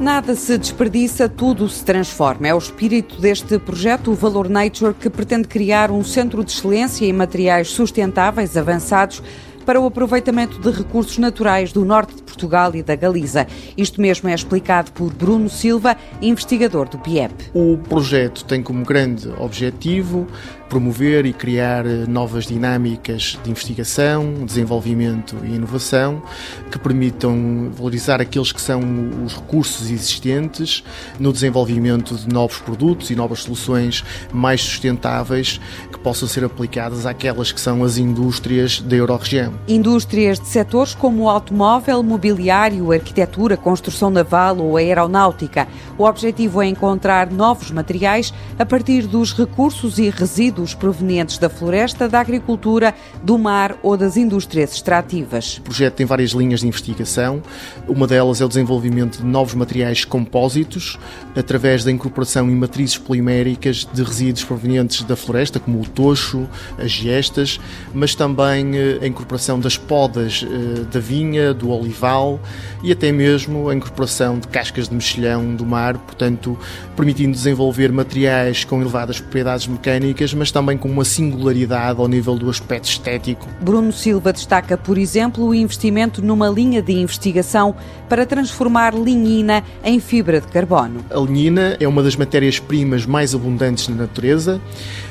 Nada se desperdiça, tudo se transforma. É o espírito deste projeto, o Valor Nature, que pretende criar um centro de excelência em materiais sustentáveis avançados para o aproveitamento de recursos naturais do norte de Portugal e da Galiza. Isto mesmo é explicado por Bruno Silva, investigador do PIEP. O projeto tem como grande objetivo promover e criar novas dinâmicas de investigação, desenvolvimento e inovação que permitam valorizar aqueles que são os recursos existentes no desenvolvimento de novos produtos e novas soluções mais sustentáveis que possam ser aplicadas àquelas que são as indústrias da Eurorregião. Indústrias de setores como o automóvel, mobiliário, arquitetura, construção naval ou aeronáutica. O objetivo é encontrar novos materiais a partir dos recursos e resíduos provenientes da floresta, da agricultura, do mar ou das indústrias extrativas. O projeto tem várias linhas de investigação. Uma delas é o desenvolvimento de novos materiais compósitos através da incorporação em matrizes poliméricas de resíduos provenientes da floresta, como o toxo, as gestas, mas também eh, a incorporação incorporação das podas uh, da vinha, do olival e até mesmo a incorporação de cascas de mexilhão do mar, portanto, permitindo desenvolver materiais com elevadas propriedades mecânicas, mas também com uma singularidade ao nível do aspecto estético. Bruno Silva destaca, por exemplo, o investimento numa linha de investigação para transformar linina em fibra de carbono. A linina é uma das matérias-primas mais abundantes na natureza,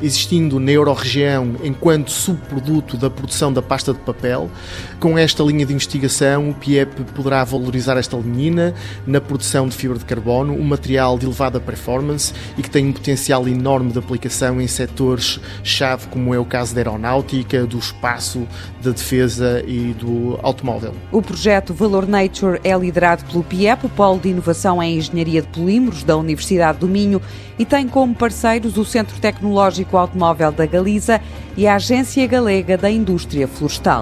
existindo na Eurorregião enquanto subproduto da produção da pasta de papel papel. Com esta linha de investigação, o PIEP poderá valorizar esta lignina na produção de fibra de carbono, um material de elevada performance e que tem um potencial enorme de aplicação em setores-chave, como é o caso da aeronáutica, do espaço, da defesa e do automóvel. O projeto Valor Nature é liderado pelo PIEP, o Polo de Inovação em Engenharia de Polímeros da Universidade do Minho, e tem como parceiros o Centro Tecnológico Automóvel da Galiza e a Agência Galega da Indústria Florestal.